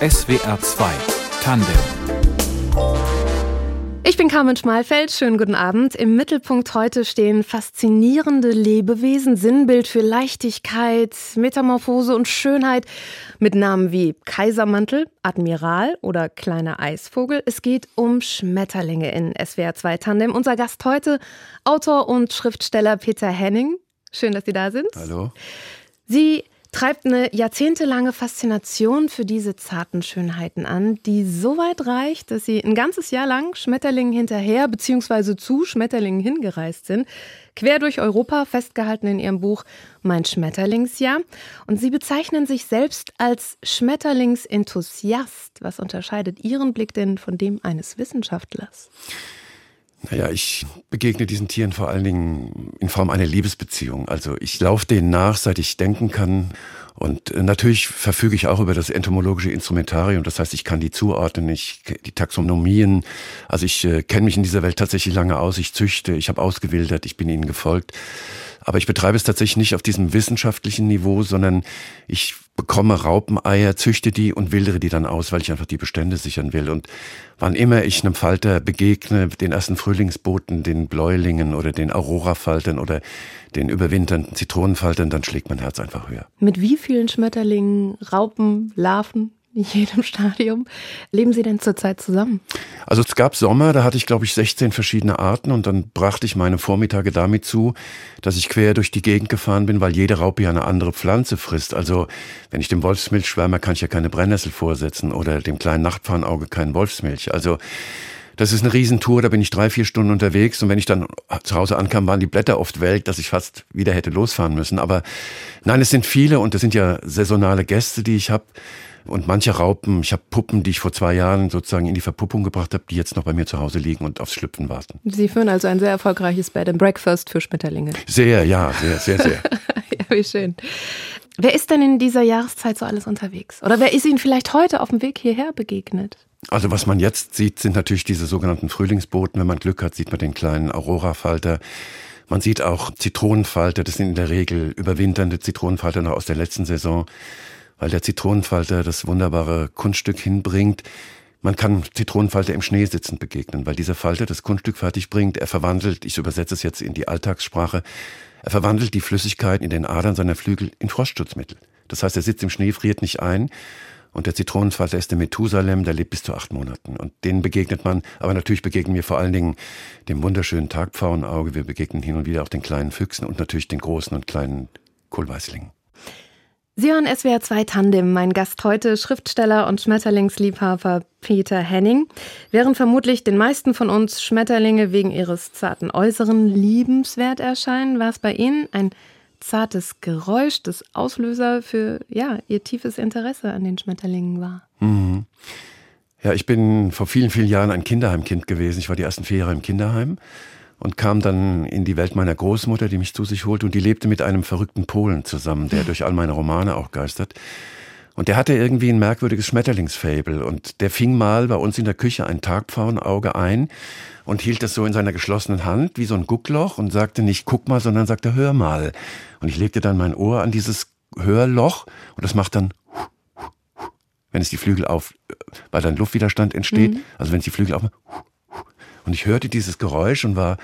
SWR 2 Tandem ich bin Carmen Schmalfeld, schönen guten Abend. Im Mittelpunkt heute stehen faszinierende Lebewesen, Sinnbild für Leichtigkeit, Metamorphose und Schönheit mit Namen wie Kaisermantel, Admiral oder kleiner Eisvogel. Es geht um Schmetterlinge in SWR 2 Tandem. Unser Gast heute, Autor und Schriftsteller Peter Henning. Schön, dass Sie da sind. Hallo. Sie treibt eine jahrzehntelange Faszination für diese zarten Schönheiten an, die so weit reicht, dass sie ein ganzes Jahr lang Schmetterlingen hinterher bzw. zu Schmetterlingen hingereist sind, quer durch Europa, festgehalten in ihrem Buch Mein Schmetterlingsjahr. Und sie bezeichnen sich selbst als Schmetterlingsenthusiast. Was unterscheidet ihren Blick denn von dem eines Wissenschaftlers? Naja, ich begegne diesen Tieren vor allen Dingen in Form einer Liebesbeziehung. Also ich laufe denen nach, seit ich denken kann. Und äh, natürlich verfüge ich auch über das entomologische Instrumentarium. Das heißt, ich kann die zuordnen, ich die Taxonomien. Also ich äh, kenne mich in dieser Welt tatsächlich lange aus. Ich züchte, ich habe ausgewildert, ich bin ihnen gefolgt. Aber ich betreibe es tatsächlich nicht auf diesem wissenschaftlichen Niveau, sondern ich bekomme Raupeneier, züchte die und wildere die dann aus, weil ich einfach die Bestände sichern will. Und wann immer ich einem Falter begegne, den ersten Frühlingsboten, den Bläulingen oder den Aurora-Faltern oder den überwinternden Zitronenfaltern, dann schlägt mein Herz einfach höher. Mit wie vielen Schmetterlingen, Raupen, Larven in jedem Stadium. Leben Sie denn zurzeit zusammen? Also es gab Sommer, da hatte ich glaube ich 16 verschiedene Arten und dann brachte ich meine Vormittage damit zu, dass ich quer durch die Gegend gefahren bin, weil jede Raupe ja eine andere Pflanze frisst. Also wenn ich dem Wolfsmilch schwärme, kann ich ja keine Brennnessel vorsetzen oder dem kleinen Nachtfahnauge keinen Wolfsmilch. Also das ist eine Riesentour, da bin ich drei, vier Stunden unterwegs und wenn ich dann zu Hause ankam, waren die Blätter oft welk, dass ich fast wieder hätte losfahren müssen. Aber nein, es sind viele und das sind ja saisonale Gäste, die ich habe. Und manche Raupen, ich habe Puppen, die ich vor zwei Jahren sozusagen in die Verpuppung gebracht habe, die jetzt noch bei mir zu Hause liegen und aufs Schlüpfen warten. Sie führen also ein sehr erfolgreiches Bed and Breakfast für Schmetterlinge. Sehr, ja, sehr, sehr, sehr. ja, wie schön. Wer ist denn in dieser Jahreszeit so alles unterwegs? Oder wer ist Ihnen vielleicht heute auf dem Weg hierher begegnet? Also was man jetzt sieht, sind natürlich diese sogenannten Frühlingsboten. Wenn man Glück hat, sieht man den kleinen Aurora-Falter. Man sieht auch Zitronenfalter. Das sind in der Regel überwinternde Zitronenfalter noch aus der letzten Saison weil der Zitronenfalter das wunderbare Kunststück hinbringt. Man kann Zitronenfalter im Schnee sitzend begegnen, weil dieser Falter das Kunststück fertig bringt. Er verwandelt, ich übersetze es jetzt in die Alltagssprache, er verwandelt die Flüssigkeit in den Adern seiner Flügel in Frostschutzmittel. Das heißt, er sitzt im Schnee, friert nicht ein. Und der Zitronenfalter ist der Methusalem, der lebt bis zu acht Monaten. Und denen begegnet man, aber natürlich begegnen wir vor allen Dingen dem wunderschönen Tagpfauenauge. Wir begegnen hin und wieder auch den kleinen Füchsen und natürlich den großen und kleinen Kohlweißlingen. Sie hören SWR 2 Tandem. Mein Gast heute, Schriftsteller und Schmetterlingsliebhaber Peter Henning. Während vermutlich den meisten von uns Schmetterlinge wegen ihres zarten Äußeren liebenswert erscheinen, war es bei Ihnen ein zartes Geräusch, das Auslöser für ja, Ihr tiefes Interesse an den Schmetterlingen war. Mhm. Ja, ich bin vor vielen, vielen Jahren ein Kinderheimkind gewesen. Ich war die ersten vier Jahre im Kinderheim und kam dann in die Welt meiner Großmutter, die mich zu sich holte und die lebte mit einem verrückten Polen zusammen, der durch all meine Romane auch geistert. Und der hatte irgendwie ein merkwürdiges Schmetterlingsfabel und der fing mal bei uns in der Küche ein Tagpfauenauge ein und hielt das so in seiner geschlossenen Hand wie so ein Guckloch und sagte nicht guck mal, sondern sagte hör mal. Und ich legte dann mein Ohr an dieses Hörloch und das macht dann wenn es die Flügel auf, weil dann Luftwiderstand entsteht, mhm. also wenn es die Flügel auf, und ich hörte dieses Geräusch und war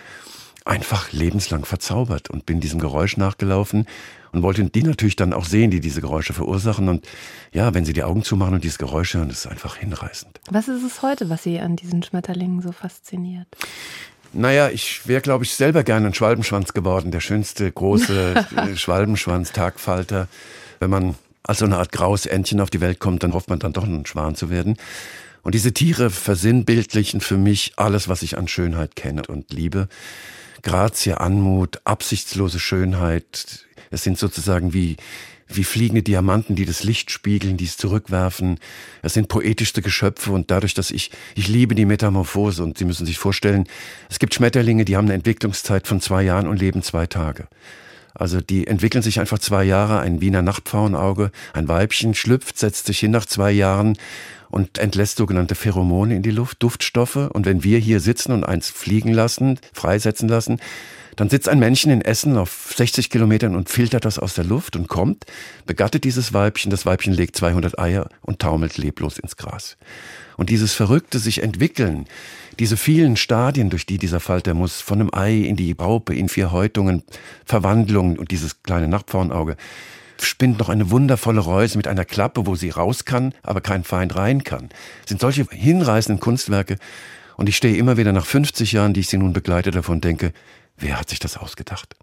einfach lebenslang verzaubert und bin diesem Geräusch nachgelaufen und wollte die natürlich dann auch sehen, die diese Geräusche verursachen. Und ja, wenn sie die Augen zumachen und dieses Geräusch hören, ist es einfach hinreißend. Was ist es heute, was Sie an diesen Schmetterlingen so fasziniert? Naja, ich wäre, glaube ich, selber gerne ein Schwalbenschwanz geworden. Der schönste große Schwalbenschwanz, Tagfalter. Wenn man als so eine Art graues Entchen auf die Welt kommt, dann hofft man dann doch ein Schwan zu werden. Und diese Tiere versinnbildlichen für mich alles, was ich an Schönheit kenne und liebe. Grazie, Anmut, absichtslose Schönheit. Es sind sozusagen wie, wie fliegende Diamanten, die das Licht spiegeln, die es zurückwerfen. Es sind poetischste Geschöpfe und dadurch, dass ich, ich liebe die Metamorphose und Sie müssen sich vorstellen, es gibt Schmetterlinge, die haben eine Entwicklungszeit von zwei Jahren und leben zwei Tage. Also die entwickeln sich einfach zwei Jahre, ein Wiener Nachtpfauenauge, ein Weibchen schlüpft, setzt sich hin nach zwei Jahren und entlässt sogenannte Pheromone in die Luft, Duftstoffe. Und wenn wir hier sitzen und eins fliegen lassen, freisetzen lassen, dann sitzt ein Männchen in Essen auf 60 Kilometern und filtert das aus der Luft und kommt, begattet dieses Weibchen, das Weibchen legt 200 Eier und taumelt leblos ins Gras. Und dieses verrückte sich entwickeln, diese vielen Stadien, durch die dieser Falter muss, von einem Ei in die Raupe, in vier Häutungen, Verwandlung und dieses kleine Nachtpfauenauge, spinnt noch eine wundervolle Reuse mit einer Klappe, wo sie raus kann, aber kein Feind rein kann. Das sind solche hinreißenden Kunstwerke. Und ich stehe immer wieder nach 50 Jahren, die ich sie nun begleite, davon denke, wer hat sich das ausgedacht?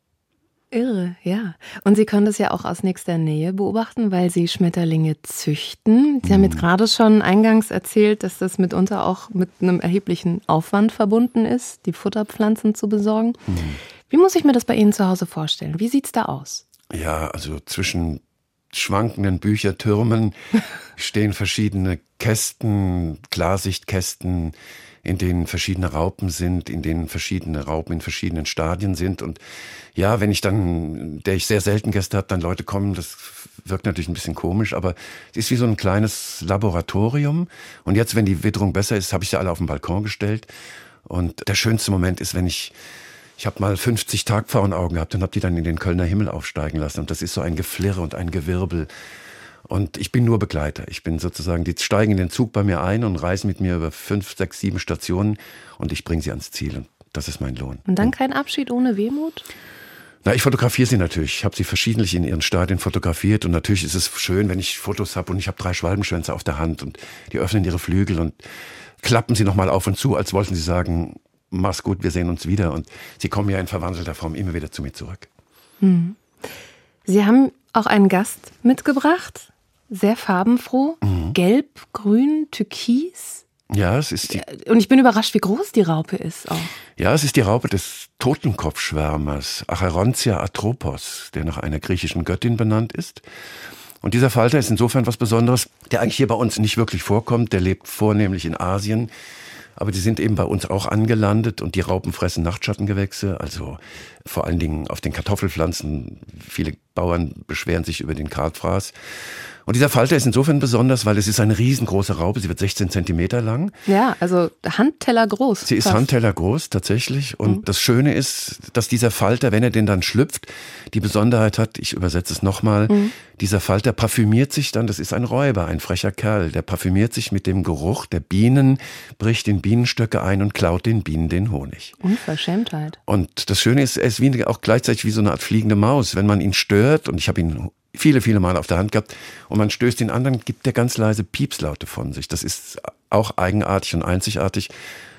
Irre, ja. Und Sie können das ja auch aus nächster Nähe beobachten, weil Sie Schmetterlinge züchten. Sie haben jetzt mhm. gerade schon eingangs erzählt, dass das mitunter auch mit einem erheblichen Aufwand verbunden ist, die Futterpflanzen zu besorgen. Mhm. Wie muss ich mir das bei Ihnen zu Hause vorstellen? Wie sieht es da aus? Ja, also zwischen schwankenden Büchertürmen stehen verschiedene Kästen, Klarsichtkästen, in denen verschiedene Raupen sind, in denen verschiedene Raupen in verschiedenen Stadien sind. Und ja, wenn ich dann, der ich sehr selten Gäste habe, dann Leute kommen, das wirkt natürlich ein bisschen komisch, aber es ist wie so ein kleines Laboratorium. Und jetzt, wenn die Witterung besser ist, habe ich sie alle auf den Balkon gestellt. Und der schönste Moment ist, wenn ich ich habe mal 50 Tagpfauenaugen gehabt und habe die dann in den Kölner Himmel aufsteigen lassen. Und das ist so ein Geflirre und ein Gewirbel. Und ich bin nur Begleiter. Ich bin sozusagen, die steigen in den Zug bei mir ein und reisen mit mir über fünf, sechs, sieben Stationen und ich bringe sie ans Ziel. Und das ist mein Lohn. Und dann kein Abschied ohne Wehmut? Na, ich fotografiere sie natürlich. Ich habe sie verschiedentlich in ihren Stadien fotografiert und natürlich ist es schön, wenn ich Fotos habe und ich habe drei Schwalbenschwänze auf der Hand und die öffnen ihre Flügel und klappen sie nochmal auf und zu, als wollten sie sagen, mach's gut, wir sehen uns wieder. Und sie kommen ja in verwandelter Form immer wieder zu mir zurück. Hm. Sie haben auch einen Gast mitgebracht, sehr farbenfroh. Mhm. Gelb, grün, türkis. Ja, es ist die. Und ich bin überrascht, wie groß die Raupe ist auch. Ja, es ist die Raupe des Totenkopfschwärmers, Acherontia atropos, der nach einer griechischen Göttin benannt ist. Und dieser Falter ist insofern was Besonderes, der eigentlich hier bei uns nicht wirklich vorkommt. Der lebt vornehmlich in Asien. Aber die sind eben bei uns auch angelandet und die Raupen fressen Nachtschattengewächse, also vor allen Dingen auf den Kartoffelpflanzen. Viele Bauern beschweren sich über den Kartfraß. Und dieser Falter ist insofern besonders, weil es ist eine riesengroße Raupe. Sie wird 16 Zentimeter lang. Ja, also Handteller groß. Sie ist fast. Handteller groß, tatsächlich. Und mhm. das Schöne ist, dass dieser Falter, wenn er denn dann schlüpft, die Besonderheit hat, ich übersetze es nochmal, mhm. dieser Falter parfümiert sich dann, das ist ein Räuber, ein frecher Kerl, der parfümiert sich mit dem Geruch der Bienen, bricht in Bienenstöcke ein und klaut den Bienen den Honig. Unverschämtheit. Und das Schöne ist, er ist wie, auch gleichzeitig wie so eine Art fliegende Maus. Wenn man ihn stört, und ich habe ihn viele, viele Mal auf der Hand gehabt und man stößt den anderen, gibt der ganz leise Piepslaute von sich. Das ist auch eigenartig und einzigartig.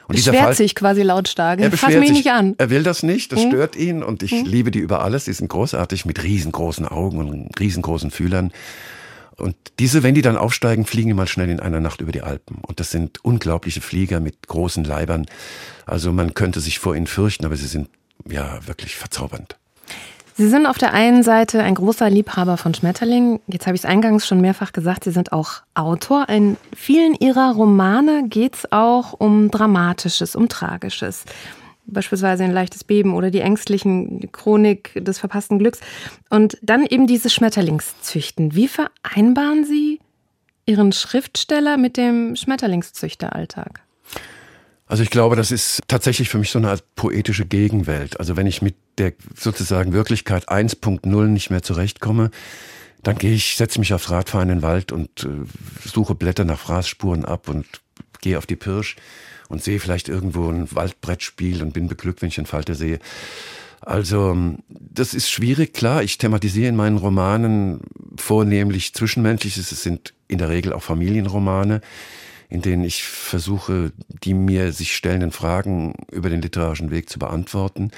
Und beschwert Fall, sich quasi lautstark. Er Fass mich sich, nicht an. Er will das nicht, das hm? stört ihn und ich hm? liebe die über alles. Die sind großartig mit riesengroßen Augen und riesengroßen Fühlern. Und diese, wenn die dann aufsteigen, fliegen die mal schnell in einer Nacht über die Alpen. Und das sind unglaubliche Flieger mit großen Leibern. Also man könnte sich vor ihnen fürchten, aber sie sind ja wirklich verzaubernd. Sie sind auf der einen Seite ein großer Liebhaber von Schmetterlingen. Jetzt habe ich es eingangs schon mehrfach gesagt, Sie sind auch Autor. In vielen Ihrer Romane geht es auch um Dramatisches, um Tragisches. Beispielsweise ein leichtes Beben oder die ängstlichen Chronik des verpassten Glücks. Und dann eben dieses Schmetterlingszüchten. Wie vereinbaren Sie Ihren Schriftsteller mit dem Schmetterlingszüchteralltag? Also ich glaube, das ist tatsächlich für mich so eine Art poetische Gegenwelt. Also wenn ich mit der sozusagen Wirklichkeit 1.0 nicht mehr zurechtkomme, dann gehe ich, setze mich aufs Radfahren in den Wald und äh, suche Blätter nach Fraßspuren ab und gehe auf die Pirsch und sehe vielleicht irgendwo ein Waldbrettspiel und bin beglückt, wenn ich einen Falter sehe. Also das ist schwierig, klar. Ich thematisiere in meinen Romanen vornehmlich Zwischenmenschliches. Es sind in der Regel auch Familienromane in denen ich versuche, die mir sich stellenden Fragen über den literarischen Weg zu beantworten.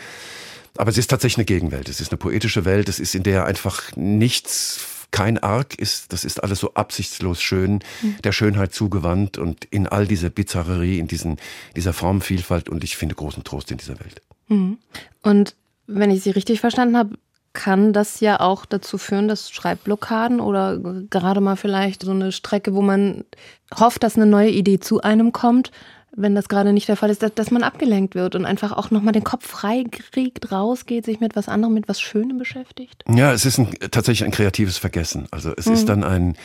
Aber es ist tatsächlich eine Gegenwelt. Es ist eine poetische Welt. Es ist, in der einfach nichts, kein Arg ist. Das ist alles so absichtslos schön, mhm. der Schönheit zugewandt und in all dieser Bizarrerie, in diesen, dieser Formenvielfalt. Und ich finde großen Trost in dieser Welt. Mhm. Und wenn ich Sie richtig verstanden habe, kann das ja auch dazu führen, dass Schreibblockaden oder gerade mal vielleicht so eine Strecke, wo man hofft, dass eine neue Idee zu einem kommt, wenn das gerade nicht der Fall ist, dass, dass man abgelenkt wird und einfach auch nochmal den Kopf frei kriegt, rausgeht, sich mit was anderem, mit was Schönem beschäftigt? Ja, es ist ein, tatsächlich ein kreatives Vergessen. Also es mhm. ist dann ein,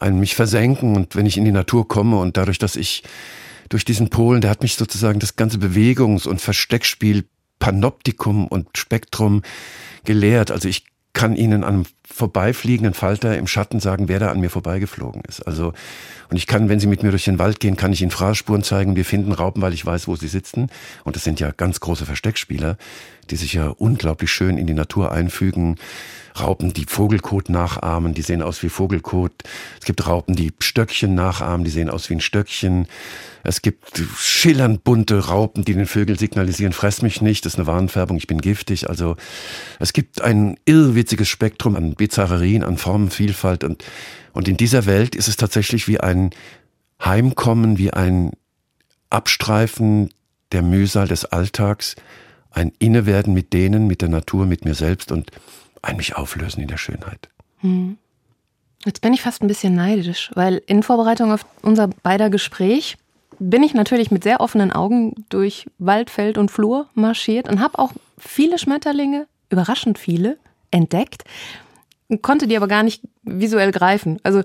ein mich versenken und wenn ich in die Natur komme und dadurch, dass ich durch diesen Polen, der hat mich sozusagen das ganze Bewegungs- und Versteckspiel Panoptikum und Spektrum gelehrt. Also ich kann Ihnen an einem vorbeifliegenden Falter im Schatten sagen, wer da an mir vorbeigeflogen ist. Also, und ich kann, wenn Sie mit mir durch den Wald gehen, kann ich Ihnen Fraßspuren zeigen. Wir finden Raupen, weil ich weiß, wo sie sitzen. Und das sind ja ganz große Versteckspieler, die sich ja unglaublich schön in die Natur einfügen. Raupen, die Vogelkot nachahmen, die sehen aus wie Vogelkot. Es gibt Raupen, die Stöckchen nachahmen, die sehen aus wie ein Stöckchen. Es gibt schillernd bunte Raupen, die den Vögeln signalisieren, fress mich nicht, das ist eine Warnfärbung, ich bin giftig. Also es gibt ein irrwitziges Spektrum an Bizarrerien, an Formenvielfalt und, und in dieser Welt ist es tatsächlich wie ein Heimkommen, wie ein Abstreifen der Mühsal des Alltags, ein Innewerden mit denen, mit der Natur, mit mir selbst und ein mich auflösen in der Schönheit. Hm. Jetzt bin ich fast ein bisschen neidisch, weil in Vorbereitung auf unser beider Gespräch bin ich natürlich mit sehr offenen Augen durch Wald, Feld und Flur marschiert und habe auch viele Schmetterlinge, überraschend viele, entdeckt, konnte die aber gar nicht visuell greifen. Also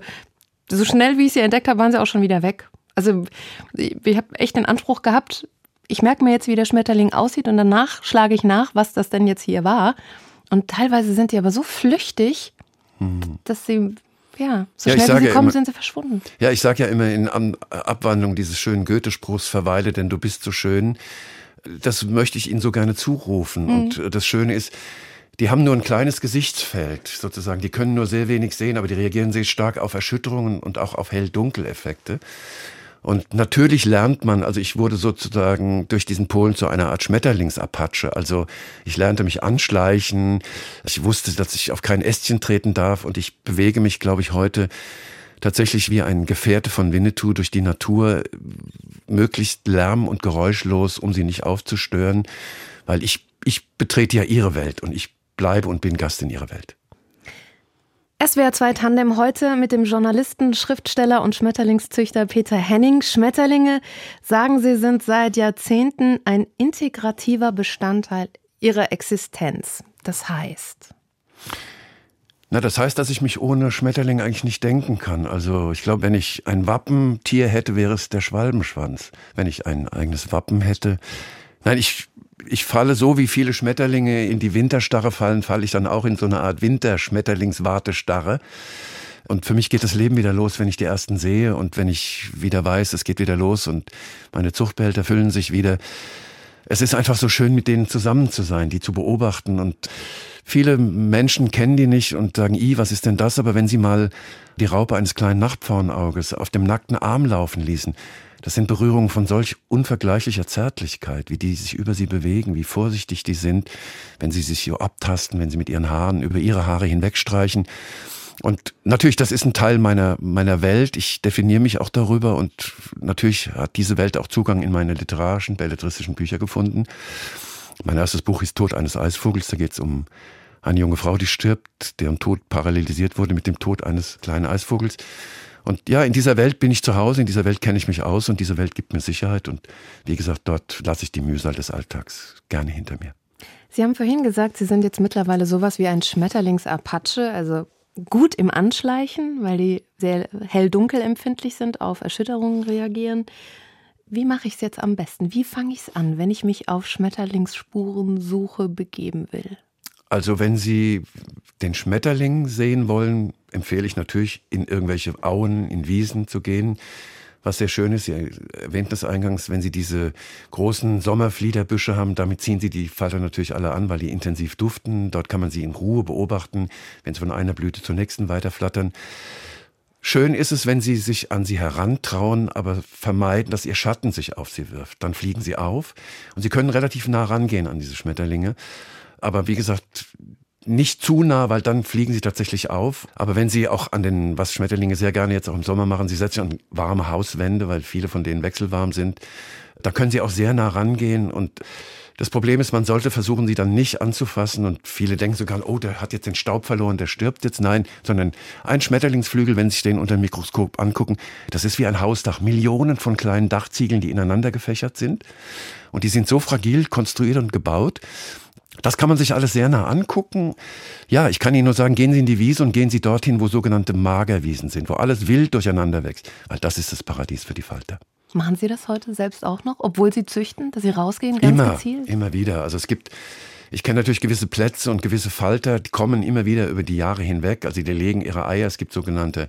so schnell wie ich sie entdeckt habe, waren sie auch schon wieder weg. Also ich habe echt den Anspruch gehabt, ich merke mir jetzt, wie der Schmetterling aussieht und danach schlage ich nach, was das denn jetzt hier war. Und teilweise sind die aber so flüchtig, hm. dass sie, ja, so ja, schnell wie sie kommen, immer, sind sie verschwunden. Ja, ich sage ja immer in An Abwandlung dieses schönen Goethe-Spruchs, verweile, denn du bist so schön. Das möchte ich Ihnen so gerne zurufen. Mhm. Und äh, das Schöne ist, die haben nur ein kleines Gesichtsfeld sozusagen. Die können nur sehr wenig sehen, aber die reagieren sehr stark auf Erschütterungen und auch auf Hell-Dunkel-Effekte. Und natürlich lernt man, also ich wurde sozusagen durch diesen Polen zu einer Art Schmetterlingsapache. Also ich lernte mich anschleichen. Ich wusste, dass ich auf kein Ästchen treten darf und ich bewege mich, glaube ich, heute tatsächlich wie ein Gefährte von Winnetou durch die Natur, möglichst lärm- und geräuschlos, um sie nicht aufzustören, weil ich, ich betrete ja ihre Welt und ich bleibe und bin Gast in ihrer Welt. SWR 2 Tandem heute mit dem Journalisten, Schriftsteller und Schmetterlingszüchter Peter Henning. Schmetterlinge, sagen Sie, sind seit Jahrzehnten ein integrativer Bestandteil Ihrer Existenz. Das heißt? Na, das heißt, dass ich mich ohne Schmetterling eigentlich nicht denken kann. Also ich glaube, wenn ich ein Wappentier hätte, wäre es der Schwalbenschwanz. Wenn ich ein eigenes Wappen hätte. Nein, ich ich falle so, wie viele Schmetterlinge in die Winterstarre fallen, falle ich dann auch in so eine Art Winterschmetterlingswartestarre. Und für mich geht das Leben wieder los, wenn ich die ersten sehe und wenn ich wieder weiß, es geht wieder los und meine Zuchtbehälter füllen sich wieder. Es ist einfach so schön, mit denen zusammen zu sein, die zu beobachten und Viele Menschen kennen die nicht und sagen, i, was ist denn das? Aber wenn sie mal die Raupe eines kleinen Nachtpfauenauges auf dem nackten Arm laufen ließen, das sind Berührungen von solch unvergleichlicher Zärtlichkeit, wie die sich über sie bewegen, wie vorsichtig die sind, wenn sie sich so abtasten, wenn sie mit ihren Haaren über ihre Haare hinwegstreichen. Und natürlich, das ist ein Teil meiner, meiner Welt. Ich definiere mich auch darüber und natürlich hat diese Welt auch Zugang in meine literarischen, belletristischen Bücher gefunden. Mein erstes Buch ist Tod eines Eisvogels. Da geht es um eine junge Frau, die stirbt, deren Tod parallelisiert wurde mit dem Tod eines kleinen Eisvogels. Und ja, in dieser Welt bin ich zu Hause, in dieser Welt kenne ich mich aus und diese Welt gibt mir Sicherheit. Und wie gesagt, dort lasse ich die Mühsal des Alltags gerne hinter mir. Sie haben vorhin gesagt, Sie sind jetzt mittlerweile sowas wie ein Schmetterlingsapache, also gut im Anschleichen, weil die sehr hell-dunkel empfindlich sind, auf Erschütterungen reagieren. Wie mache ich es jetzt am besten? Wie fange ich es an, wenn ich mich auf Schmetterlingsspurensuche begeben will? Also wenn Sie den Schmetterling sehen wollen, empfehle ich natürlich, in irgendwelche Auen, in Wiesen zu gehen. Was sehr schön ist, Sie erwähnten das eingangs, wenn Sie diese großen Sommerfliederbüsche haben, damit ziehen Sie die Falter natürlich alle an, weil die intensiv duften. Dort kann man sie in Ruhe beobachten, wenn sie von einer Blüte zur nächsten weiterflattern. Schön ist es, wenn Sie sich an sie herantrauen, aber vermeiden, dass Ihr Schatten sich auf sie wirft. Dann fliegen sie auf und Sie können relativ nah rangehen an diese Schmetterlinge. Aber wie gesagt, nicht zu nah, weil dann fliegen sie tatsächlich auf. Aber wenn sie auch an den, was Schmetterlinge sehr gerne jetzt auch im Sommer machen, sie setzen sich an warme Hauswände, weil viele von denen wechselwarm sind, da können sie auch sehr nah rangehen und das Problem ist, man sollte versuchen, sie dann nicht anzufassen und viele denken sogar, oh, der hat jetzt den Staub verloren, der stirbt jetzt. Nein, sondern ein Schmetterlingsflügel, wenn Sie sich den unter dem Mikroskop angucken, das ist wie ein Hausdach. Millionen von kleinen Dachziegeln, die ineinander gefächert sind. Und die sind so fragil konstruiert und gebaut, Das kann man sich alles sehr nah angucken. Ja, ich kann Ihnen nur sagen, gehen Sie in die Wiese und gehen Sie dorthin, wo sogenannte Magerwiesen sind, wo alles wild durcheinander wächst. Weil das ist das Paradies für die Falter. Machen Sie das heute selbst auch noch, obwohl Sie züchten, dass Sie rausgehen, ganz immer, gezielt? Immer wieder. Also es gibt, ich kenne natürlich gewisse Plätze und gewisse Falter, die kommen immer wieder über die Jahre hinweg. Also die legen ihre Eier. Es gibt sogenannte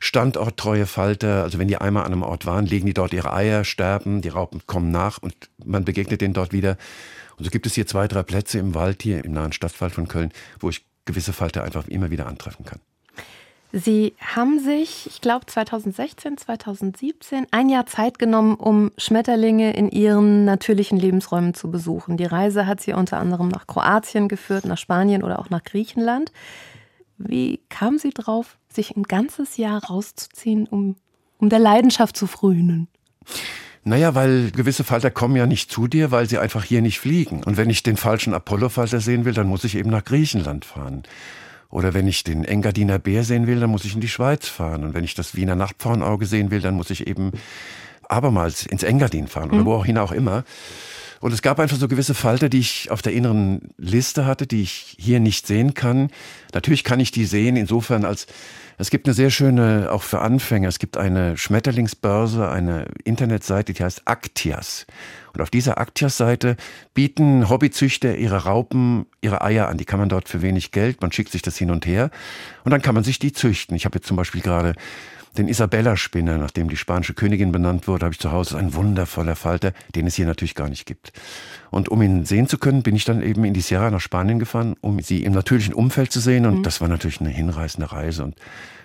standorttreue Falter. Also wenn die einmal an einem Ort waren, legen die dort ihre Eier, sterben, die Raupen kommen nach und man begegnet denen dort wieder. Und so gibt es hier zwei, drei Plätze im Wald hier, im nahen Stadtwald von Köln, wo ich gewisse Falter einfach immer wieder antreffen kann. Sie haben sich, ich glaube 2016, 2017, ein Jahr Zeit genommen, um Schmetterlinge in ihren natürlichen Lebensräumen zu besuchen. Die Reise hat Sie unter anderem nach Kroatien geführt, nach Spanien oder auch nach Griechenland. Wie kamen Sie drauf, sich ein ganzes Jahr rauszuziehen, um, um der Leidenschaft zu frönen? Naja, weil gewisse Falter kommen ja nicht zu dir, weil sie einfach hier nicht fliegen. Und wenn ich den falschen Apollo-Falter sehen will, dann muss ich eben nach Griechenland fahren. Oder wenn ich den Engadiner Bär sehen will, dann muss ich in die Schweiz fahren. Und wenn ich das Wiener Nachtpfauenauge sehen will, dann muss ich eben abermals ins Engadin fahren oder mhm. wohin auch immer. Und es gab einfach so gewisse Falter, die ich auf der inneren Liste hatte, die ich hier nicht sehen kann. Natürlich kann ich die sehen, insofern als es gibt eine sehr schöne, auch für Anfänger, es gibt eine Schmetterlingsbörse, eine Internetseite, die heißt Actias. Und auf dieser Actias-Seite bieten Hobbyzüchter ihre Raupen, ihre Eier an. Die kann man dort für wenig Geld, man schickt sich das hin und her und dann kann man sich die züchten. Ich habe jetzt zum Beispiel gerade den Isabella-Spinner, nachdem die spanische Königin benannt wurde, habe ich zu Hause ein wundervoller Falter, den es hier natürlich gar nicht gibt. Und um ihn sehen zu können, bin ich dann eben in die Sierra nach Spanien gefahren, um sie im natürlichen Umfeld zu sehen. Und mhm. das war natürlich eine hinreißende Reise. Und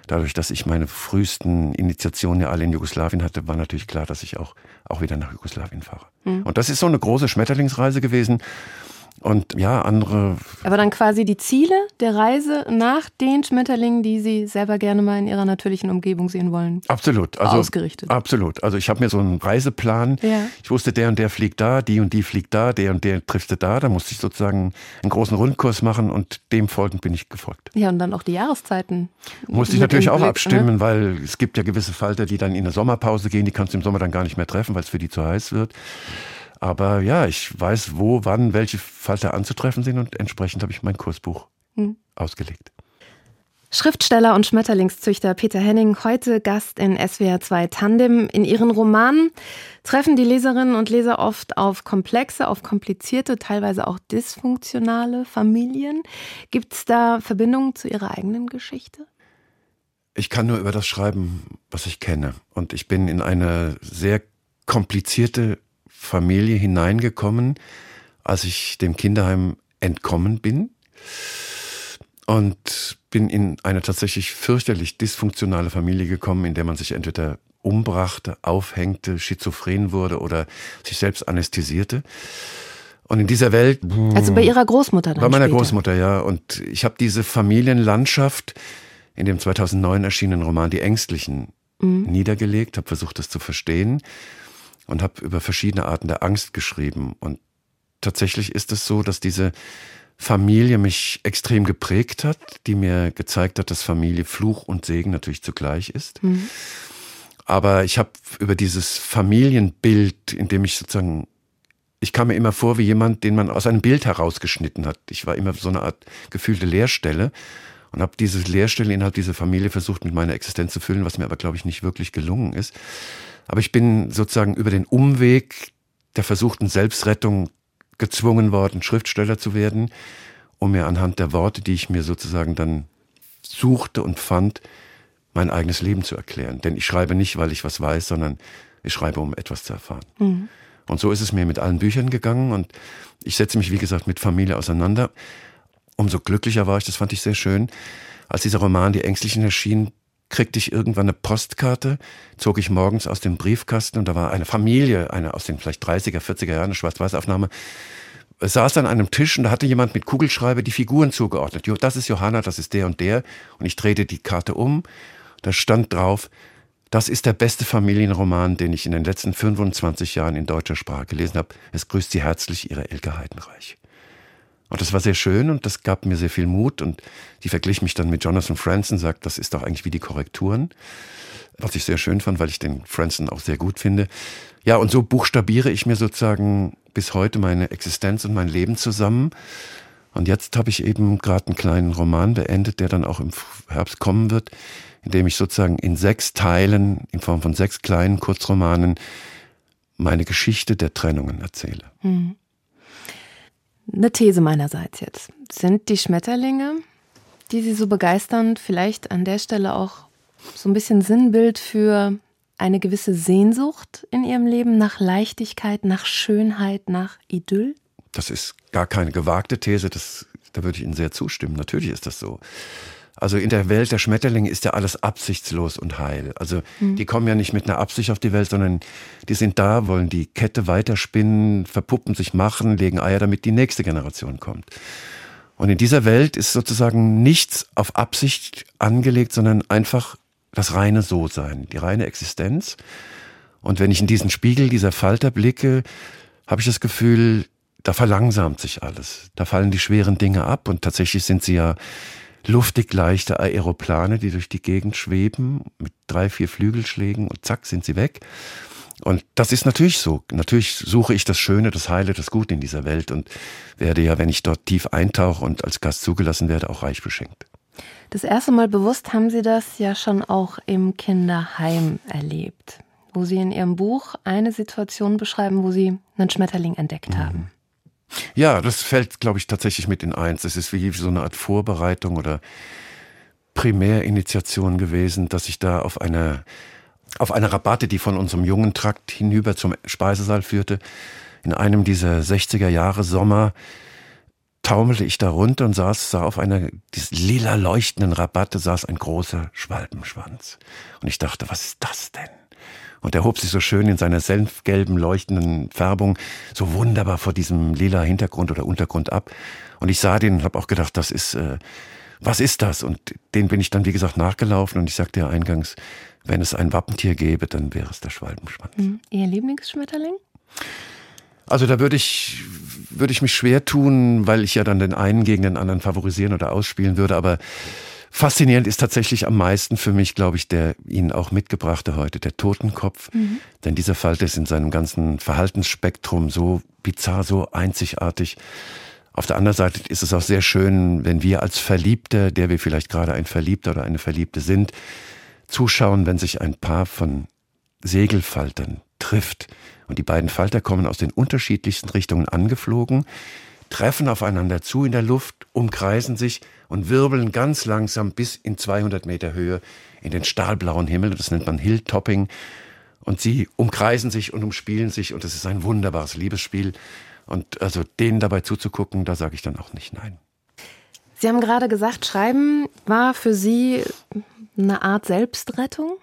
dadurch, dass ich meine frühesten Initiationen ja alle in Jugoslawien hatte, war natürlich klar, dass ich auch, auch wieder nach Jugoslawien fahre. Mhm. Und das ist so eine große Schmetterlingsreise gewesen. Und ja, andere. Aber dann quasi die Ziele der Reise nach den Schmetterlingen, die Sie selber gerne mal in Ihrer natürlichen Umgebung sehen wollen. Absolut. Also, ausgerichtet. Absolut. Also ich habe mir so einen Reiseplan. Ja. Ich wusste, der und der fliegt da, die und die fliegt da, der und der trifft da. Da musste ich sozusagen einen großen Rundkurs machen und dem folgend bin ich gefolgt. Ja, und dann auch die Jahreszeiten. Musste ich natürlich auch Blick, abstimmen, ne? weil es gibt ja gewisse Falter, die dann in eine Sommerpause gehen, die kannst du im Sommer dann gar nicht mehr treffen, weil es für die zu heiß wird. Aber ja, ich weiß, wo, wann, welche Falter anzutreffen sind und entsprechend habe ich mein Kursbuch hm. ausgelegt. Schriftsteller und Schmetterlingszüchter Peter Henning, heute Gast in SWR 2 Tandem. In ihren Romanen treffen die Leserinnen und Leser oft auf komplexe, auf komplizierte, teilweise auch dysfunktionale Familien. Gibt es da Verbindungen zu Ihrer eigenen Geschichte? Ich kann nur über das schreiben, was ich kenne. Und ich bin in eine sehr komplizierte Familie hineingekommen, als ich dem Kinderheim entkommen bin und bin in eine tatsächlich fürchterlich dysfunktionale Familie gekommen, in der man sich entweder umbrachte, aufhängte, schizophren wurde oder sich selbst anästhesierte. Und in dieser Welt. Also bei Ihrer Großmutter dann? Bei meiner später. Großmutter, ja. Und ich habe diese Familienlandschaft in dem 2009 erschienenen Roman Die Ängstlichen mhm. niedergelegt, habe versucht, das zu verstehen und habe über verschiedene Arten der Angst geschrieben. Und tatsächlich ist es so, dass diese Familie mich extrem geprägt hat, die mir gezeigt hat, dass Familie Fluch und Segen natürlich zugleich ist. Mhm. Aber ich habe über dieses Familienbild, in dem ich sozusagen, ich kam mir immer vor wie jemand, den man aus einem Bild herausgeschnitten hat. Ich war immer so eine Art gefühlte Leerstelle und habe diese Leerstelle innerhalb dieser Familie versucht mit meiner Existenz zu füllen, was mir aber, glaube ich, nicht wirklich gelungen ist. Aber ich bin sozusagen über den Umweg der versuchten Selbstrettung gezwungen worden, Schriftsteller zu werden, um mir anhand der Worte, die ich mir sozusagen dann suchte und fand, mein eigenes Leben zu erklären. Denn ich schreibe nicht, weil ich was weiß, sondern ich schreibe, um etwas zu erfahren. Mhm. Und so ist es mir mit allen Büchern gegangen und ich setze mich, wie gesagt, mit Familie auseinander. Umso glücklicher war ich, das fand ich sehr schön, als dieser Roman Die Ängstlichen erschien, kriegte ich irgendwann eine Postkarte, zog ich morgens aus dem Briefkasten und da war eine Familie, eine aus den vielleicht 30er, 40er Jahren, eine Schwarz-Weiß-Aufnahme, saß an einem Tisch und da hatte jemand mit Kugelschreiber die Figuren zugeordnet. Das ist Johanna, das ist der und der. Und ich drehte die Karte um. Da stand drauf, das ist der beste Familienroman, den ich in den letzten 25 Jahren in deutscher Sprache gelesen habe. Es grüßt Sie herzlich, Ihre Elke Heidenreich. Und das war sehr schön und das gab mir sehr viel Mut. Und die verglich mich dann mit Jonathan Franzen, sagt, das ist doch eigentlich wie die Korrekturen. Was ich sehr schön fand, weil ich den Franzen auch sehr gut finde. Ja, und so buchstabiere ich mir sozusagen bis heute meine Existenz und mein Leben zusammen. Und jetzt habe ich eben gerade einen kleinen Roman beendet, der dann auch im Herbst kommen wird, in dem ich sozusagen in sechs Teilen, in Form von sechs kleinen Kurzromanen, meine Geschichte der Trennungen erzähle. Hm. Eine These meinerseits jetzt. Sind die Schmetterlinge, die Sie so begeistern, vielleicht an der Stelle auch so ein bisschen Sinnbild für eine gewisse Sehnsucht in Ihrem Leben nach Leichtigkeit, nach Schönheit, nach Idyll? Das ist gar keine gewagte These, das, da würde ich Ihnen sehr zustimmen. Natürlich ist das so. Also in der Welt der Schmetterlinge ist ja alles absichtslos und heil. Also mhm. die kommen ja nicht mit einer Absicht auf die Welt, sondern die sind da, wollen die Kette weiterspinnen, verpuppen sich machen, legen Eier, damit die nächste Generation kommt. Und in dieser Welt ist sozusagen nichts auf Absicht angelegt, sondern einfach das reine So-Sein, die reine Existenz. Und wenn ich in diesen Spiegel dieser Falter blicke, habe ich das Gefühl, da verlangsamt sich alles. Da fallen die schweren Dinge ab und tatsächlich sind sie ja luftig leichte Aeroplane, die durch die Gegend schweben mit drei, vier Flügelschlägen und zack sind sie weg. Und das ist natürlich so. Natürlich suche ich das Schöne, das Heile, das Gute in dieser Welt und werde ja, wenn ich dort tief eintauche und als Gast zugelassen werde, auch reich beschenkt. Das erste Mal bewusst haben Sie das ja schon auch im Kinderheim erlebt, wo Sie in Ihrem Buch eine Situation beschreiben, wo Sie einen Schmetterling entdeckt mhm. haben. Ja, das fällt, glaube ich, tatsächlich mit in eins. Das ist wie so eine Art Vorbereitung oder Primärinitiation gewesen, dass ich da auf einer auf einer Rabatte, die von unserem jungen Trakt hinüber zum Speisesaal führte, in einem dieser 60er Jahre Sommer taumelte ich da runter und saß, sah auf einer lila leuchtenden Rabatte saß ein großer Schwalbenschwanz. Und ich dachte, was ist das denn? Und er hob sich so schön in seiner senfgelben leuchtenden Färbung so wunderbar vor diesem lila Hintergrund oder Untergrund ab. Und ich sah den und habe auch gedacht, das ist, äh, was ist das? Und den bin ich dann, wie gesagt, nachgelaufen und ich sagte ja eingangs, wenn es ein Wappentier gäbe, dann wäre es der Schwalbenschwanz. Mhm. Ihr Lieblingsschmetterling? Also da würde ich, würde ich mich schwer tun, weil ich ja dann den einen gegen den anderen favorisieren oder ausspielen würde, aber Faszinierend ist tatsächlich am meisten für mich, glaube ich, der Ihnen auch mitgebrachte heute, der Totenkopf. Mhm. Denn dieser Falter ist in seinem ganzen Verhaltensspektrum so bizarr, so einzigartig. Auf der anderen Seite ist es auch sehr schön, wenn wir als Verliebte, der wir vielleicht gerade ein Verliebter oder eine Verliebte sind, zuschauen, wenn sich ein Paar von Segelfaltern trifft. Und die beiden Falter kommen aus den unterschiedlichsten Richtungen angeflogen, treffen aufeinander zu in der Luft, umkreisen sich und wirbeln ganz langsam bis in 200 Meter Höhe in den stahlblauen Himmel. Das nennt man Hilltopping. Und sie umkreisen sich und umspielen sich und es ist ein wunderbares Liebesspiel. Und also denen dabei zuzugucken, da sage ich dann auch nicht nein. Sie haben gerade gesagt, Schreiben war für Sie eine Art Selbstrettung.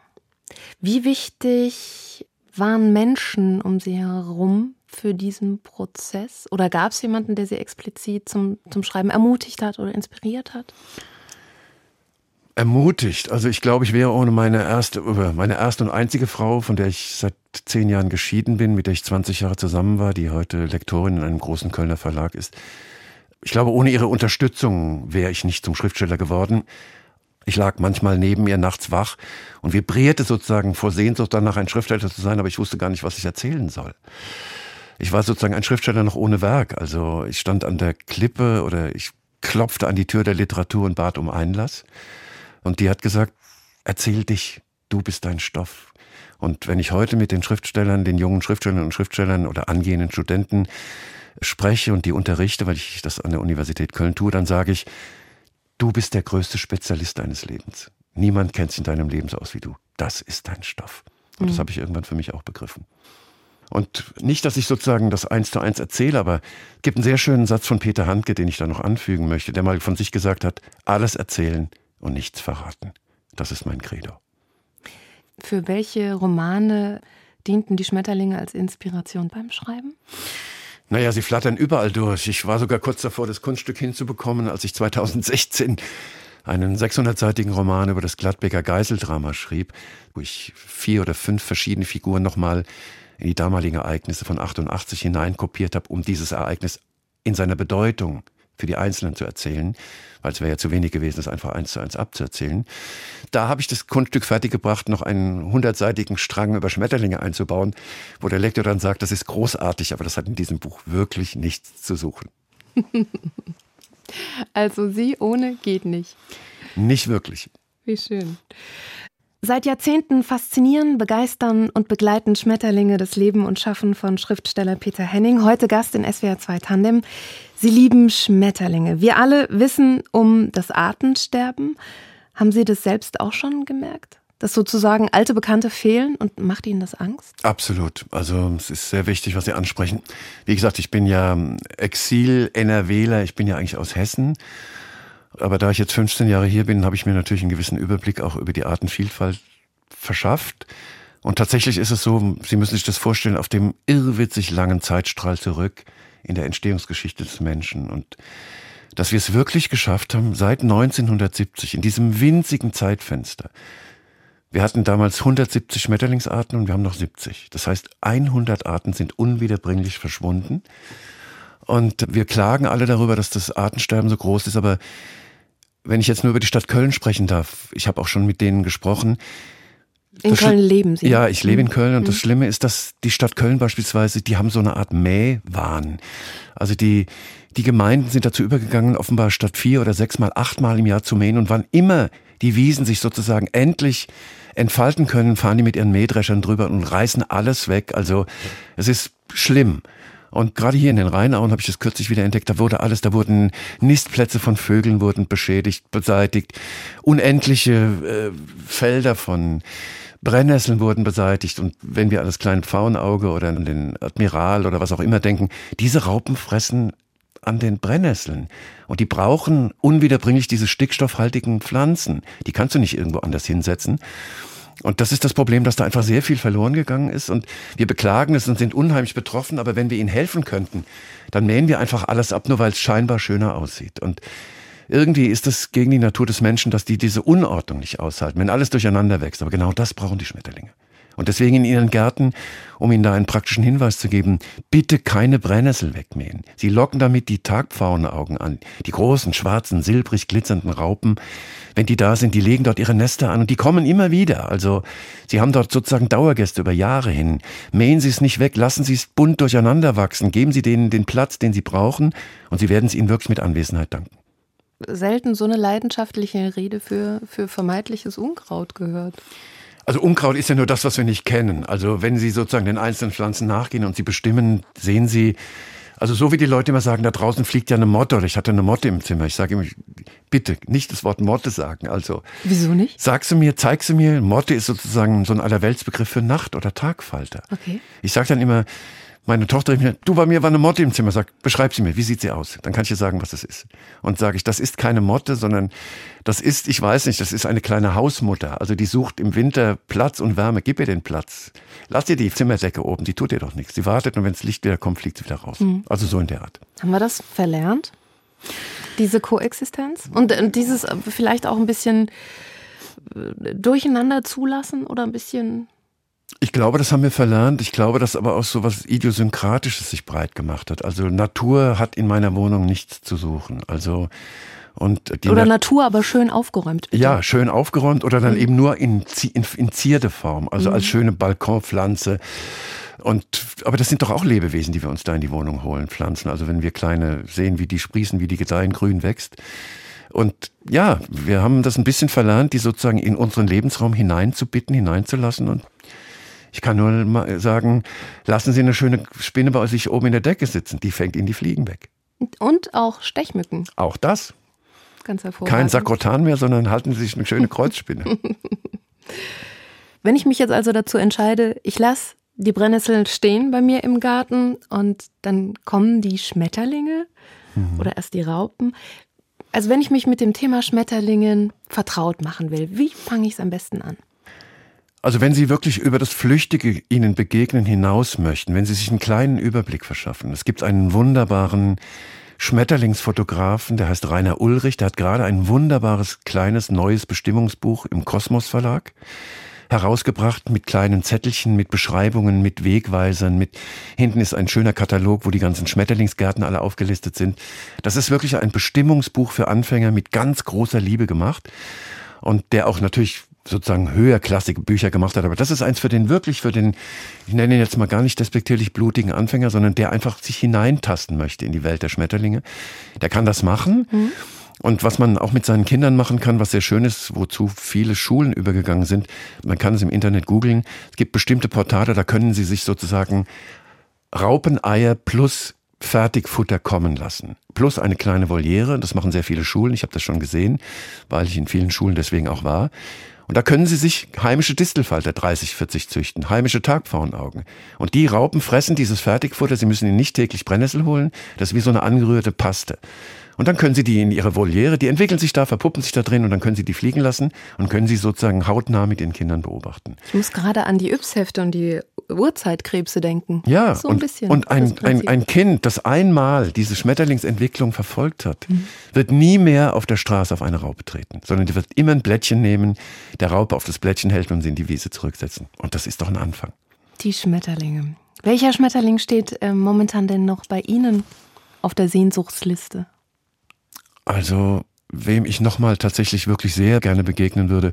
Wie wichtig waren Menschen um Sie herum für diesen Prozess? Oder gab es jemanden, der Sie explizit zum, zum Schreiben ermutigt hat oder inspiriert hat? Ermutigt. Also ich glaube, ich wäre ohne meine erste, meine erste und einzige Frau, von der ich seit zehn Jahren geschieden bin, mit der ich 20 Jahre zusammen war, die heute Lektorin in einem großen Kölner Verlag ist. Ich glaube, ohne ihre Unterstützung wäre ich nicht zum Schriftsteller geworden. Ich lag manchmal neben ihr nachts wach und vibrierte sozusagen vor Sehnsucht danach, ein Schriftsteller zu sein, aber ich wusste gar nicht, was ich erzählen soll ich war sozusagen ein Schriftsteller noch ohne Werk. Also ich stand an der Klippe oder ich klopfte an die Tür der Literatur und bat um Einlass. Und die hat gesagt, erzähl dich, du bist dein Stoff. Und wenn ich heute mit den Schriftstellern, den jungen Schriftstellern und Schriftstellern oder angehenden Studenten spreche und die unterrichte, weil ich das an der Universität Köln tue, dann sage ich, du bist der größte Spezialist deines Lebens. Niemand kennt sich in deinem Leben so aus wie du. Das ist dein Stoff. Und mhm. das habe ich irgendwann für mich auch begriffen. Und nicht, dass ich sozusagen das eins zu eins erzähle, aber es gibt einen sehr schönen Satz von Peter Handke, den ich da noch anfügen möchte, der mal von sich gesagt hat, alles erzählen und nichts verraten. Das ist mein Credo. Für welche Romane dienten die Schmetterlinge als Inspiration beim Schreiben? Naja, sie flattern überall durch. Ich war sogar kurz davor, das Kunststück hinzubekommen, als ich 2016 einen 600-seitigen Roman über das Gladbecker Geiseldrama schrieb, wo ich vier oder fünf verschiedene Figuren nochmal in die damaligen Ereignisse von 88 hineinkopiert habe, um dieses Ereignis in seiner Bedeutung für die Einzelnen zu erzählen, weil es wäre ja zu wenig gewesen, das einfach eins zu eins abzuerzählen. Da habe ich das Kunststück fertiggebracht, noch einen hundertseitigen Strang über Schmetterlinge einzubauen, wo der Lektor dann sagt, das ist großartig, aber das hat in diesem Buch wirklich nichts zu suchen. also Sie ohne geht nicht. Nicht wirklich. Wie schön. Seit Jahrzehnten faszinieren, begeistern und begleiten Schmetterlinge das Leben und Schaffen von Schriftsteller Peter Henning, heute Gast in SWR 2 Tandem. Sie lieben Schmetterlinge. Wir alle wissen um das Artensterben. Haben Sie das selbst auch schon gemerkt? Dass sozusagen alte Bekannte fehlen und macht Ihnen das Angst? Absolut. Also es ist sehr wichtig, was Sie ansprechen. Wie gesagt, ich bin ja Exil-NRWler, ich bin ja eigentlich aus Hessen aber da ich jetzt 15 Jahre hier bin, habe ich mir natürlich einen gewissen Überblick auch über die Artenvielfalt verschafft. Und tatsächlich ist es so, Sie müssen sich das vorstellen, auf dem irrwitzig langen Zeitstrahl zurück in der Entstehungsgeschichte des Menschen. Und dass wir es wirklich geschafft haben, seit 1970, in diesem winzigen Zeitfenster, wir hatten damals 170 Schmetterlingsarten und wir haben noch 70. Das heißt, 100 Arten sind unwiederbringlich verschwunden. Und wir klagen alle darüber, dass das Artensterben so groß ist, aber wenn ich jetzt nur über die Stadt Köln sprechen darf, ich habe auch schon mit denen gesprochen. In Köln leben Sie? Ja, ich lebe in mhm. Köln und mhm. das Schlimme ist, dass die Stadt Köln beispielsweise, die haben so eine Art Mähwahn. Also die, die Gemeinden sind dazu übergegangen, offenbar statt vier oder sechsmal, achtmal im Jahr zu mähen und wann immer die Wiesen sich sozusagen endlich entfalten können, fahren die mit ihren Mähdreschern drüber und reißen alles weg. Also es ist schlimm. Und gerade hier in den Rheinauen habe ich das kürzlich wieder entdeckt, da wurde alles, da wurden Nistplätze von Vögeln wurden beschädigt, beseitigt, unendliche äh, Felder von Brennnesseln wurden beseitigt und wenn wir an das kleine Pfauenauge oder an den Admiral oder was auch immer denken, diese Raupen fressen an den Brennnesseln. Und die brauchen unwiederbringlich diese stickstoffhaltigen Pflanzen. Die kannst du nicht irgendwo anders hinsetzen. Und das ist das Problem, dass da einfach sehr viel verloren gegangen ist. Und wir beklagen es und sind unheimlich betroffen. Aber wenn wir ihnen helfen könnten, dann mähen wir einfach alles ab, nur weil es scheinbar schöner aussieht. Und irgendwie ist es gegen die Natur des Menschen, dass die diese Unordnung nicht aushalten, wenn alles durcheinander wächst. Aber genau das brauchen die Schmetterlinge. Und deswegen in Ihren Gärten, um Ihnen da einen praktischen Hinweis zu geben, bitte keine Brennnessel wegmähen. Sie locken damit die Tagpfauenaugen an, die großen, schwarzen, silbrig glitzernden Raupen. Wenn die da sind, die legen dort ihre Nester an und die kommen immer wieder. Also Sie haben dort sozusagen Dauergäste über Jahre hin. Mähen Sie es nicht weg, lassen Sie es bunt durcheinander wachsen, geben Sie denen den Platz, den sie brauchen und Sie werden es ihnen wirklich mit Anwesenheit danken selten so eine leidenschaftliche Rede für, für vermeintliches Unkraut gehört. Also Unkraut ist ja nur das, was wir nicht kennen. Also wenn Sie sozusagen den einzelnen Pflanzen nachgehen und sie bestimmen, sehen Sie, also so wie die Leute immer sagen, da draußen fliegt ja eine Motte oder ich hatte eine Motte im Zimmer. Ich sage immer, bitte nicht das Wort Motte sagen. Also wieso nicht? Sagst du mir, zeigst du mir, Motte ist sozusagen so ein Allerweltsbegriff für Nacht- oder Tagfalter. Okay. Ich sage dann immer, meine Tochter, du, bei mir war eine Motte im Zimmer, sag, beschreib sie mir, wie sieht sie aus? Dann kann ich dir sagen, was es ist. Und sage ich, das ist keine Motte, sondern das ist, ich weiß nicht, das ist eine kleine Hausmutter. Also die sucht im Winter Platz und Wärme. Gib ihr den Platz. Lass ihr die Zimmerdecke oben, die tut ihr doch nichts. Sie wartet und wenn das Licht wieder kommt, fliegt sie wieder raus. Mhm. Also so in der Art. Haben wir das verlernt? Diese Koexistenz? Und, und dieses vielleicht auch ein bisschen äh, durcheinander zulassen oder ein bisschen ich glaube, das haben wir verlernt. Ich glaube, dass aber auch so was Idiosynkratisches sich breit gemacht hat. Also Natur hat in meiner Wohnung nichts zu suchen. Also und die oder Na Natur, aber schön aufgeräumt. Bitte. Ja, schön aufgeräumt oder dann mhm. eben nur in, in, in Zierdeform, also mhm. als schöne Balkonpflanze. Und, aber das sind doch auch Lebewesen, die wir uns da in die Wohnung holen, Pflanzen. Also wenn wir kleine sehen, wie die sprießen, wie die gedeihen, grün wächst. Und ja, wir haben das ein bisschen verlernt, die sozusagen in unseren Lebensraum hineinzubitten, hineinzulassen und ich kann nur mal sagen, lassen Sie eine schöne Spinne bei sich oben in der Decke sitzen. Die fängt Ihnen die Fliegen weg. Und auch Stechmücken. Auch das. Ganz hervorragend. Kein Sakrotan mehr, sondern halten Sie sich eine schöne Kreuzspinne. Wenn ich mich jetzt also dazu entscheide, ich lasse die Brennnesseln stehen bei mir im Garten und dann kommen die Schmetterlinge mhm. oder erst die Raupen. Also wenn ich mich mit dem Thema Schmetterlingen vertraut machen will, wie fange ich es am besten an? Also wenn Sie wirklich über das Flüchtige Ihnen begegnen hinaus möchten, wenn Sie sich einen kleinen Überblick verschaffen, es gibt einen wunderbaren Schmetterlingsfotografen, der heißt Rainer Ulrich, der hat gerade ein wunderbares kleines neues Bestimmungsbuch im Kosmos Verlag herausgebracht mit kleinen Zettelchen, mit Beschreibungen, mit Wegweisern, mit hinten ist ein schöner Katalog, wo die ganzen Schmetterlingsgärten alle aufgelistet sind. Das ist wirklich ein Bestimmungsbuch für Anfänger mit ganz großer Liebe gemacht und der auch natürlich sozusagen höherklassige Bücher gemacht hat. Aber das ist eins für den wirklich, für den, ich nenne ihn jetzt mal gar nicht despektierlich blutigen Anfänger, sondern der einfach sich hineintasten möchte in die Welt der Schmetterlinge. Der kann das machen. Mhm. Und was man auch mit seinen Kindern machen kann, was sehr schön ist, wozu viele Schulen übergegangen sind, man kann es im Internet googeln. Es gibt bestimmte Portale, da können Sie sich sozusagen Raupeneier plus Fertigfutter kommen lassen. Plus eine kleine Voliere, das machen sehr viele Schulen, ich habe das schon gesehen, weil ich in vielen Schulen deswegen auch war. Und da können Sie sich heimische Distelfalter 30, 40 züchten, heimische Tagpfauenaugen. Und die Raupen fressen dieses Fertigfutter, Sie müssen ihnen nicht täglich Brennnessel holen, das ist wie so eine angerührte Paste. Und dann können Sie die in Ihre Voliere, die entwickeln sich da, verpuppen sich da drin und dann können Sie die fliegen lassen und können Sie sozusagen hautnah mit den Kindern beobachten. Ich muss gerade an die Yps-Hefte und die Urzeitkrebse denken. Ja, so ein und, bisschen. Und ein, ein, ein Kind, das einmal diese Schmetterlingsentwicklung verfolgt hat, mhm. wird nie mehr auf der Straße auf eine Raupe treten, sondern die wird immer ein Blättchen nehmen, der Raupe auf das Blättchen hält und sie in die Wiese zurücksetzen. Und das ist doch ein Anfang. Die Schmetterlinge. Welcher Schmetterling steht äh, momentan denn noch bei Ihnen auf der Sehnsuchtsliste? Also, wem ich nochmal tatsächlich wirklich sehr gerne begegnen würde,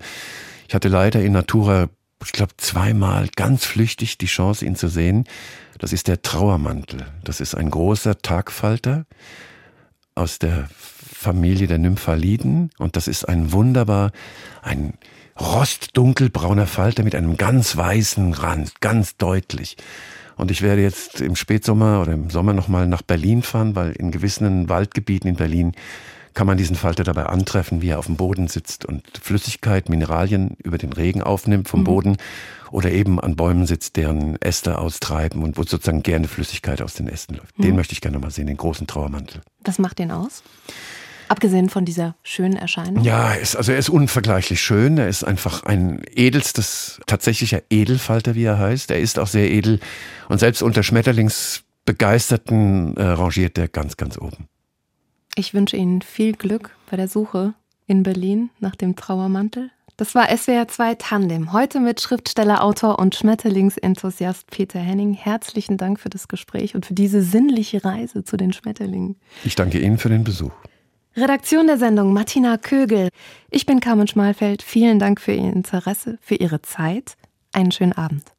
ich hatte leider in Natura, ich glaube, zweimal ganz flüchtig die Chance, ihn zu sehen. Das ist der Trauermantel. Das ist ein großer Tagfalter aus der Familie der Nymphaliden und das ist ein wunderbar, ein rostdunkelbrauner Falter mit einem ganz weißen Rand, ganz deutlich. Und ich werde jetzt im Spätsommer oder im Sommer nochmal nach Berlin fahren, weil in gewissen Waldgebieten in Berlin kann man diesen Falter dabei antreffen, wie er auf dem Boden sitzt und Flüssigkeit, Mineralien über den Regen aufnimmt vom mhm. Boden oder eben an Bäumen sitzt, deren Äste austreiben und wo sozusagen gerne Flüssigkeit aus den Ästen läuft. Mhm. Den möchte ich gerne mal sehen, den großen Trauermantel. Was macht den aus? Abgesehen von dieser schönen Erscheinung? Ja, ist, also er ist unvergleichlich schön. Er ist einfach ein edelstes, tatsächlicher Edelfalter, wie er heißt. Er ist auch sehr edel und selbst unter Schmetterlingsbegeisterten äh, rangiert er ganz, ganz oben. Ich wünsche Ihnen viel Glück bei der Suche in Berlin nach dem Trauermantel. Das war SWR 2 Tandem. Heute mit Schriftsteller, Autor und Schmetterlingsenthusiast Peter Henning. Herzlichen Dank für das Gespräch und für diese sinnliche Reise zu den Schmetterlingen. Ich danke Ihnen für den Besuch. Redaktion der Sendung Martina Kögel. Ich bin Carmen Schmalfeld. Vielen Dank für Ihr Interesse, für Ihre Zeit. Einen schönen Abend.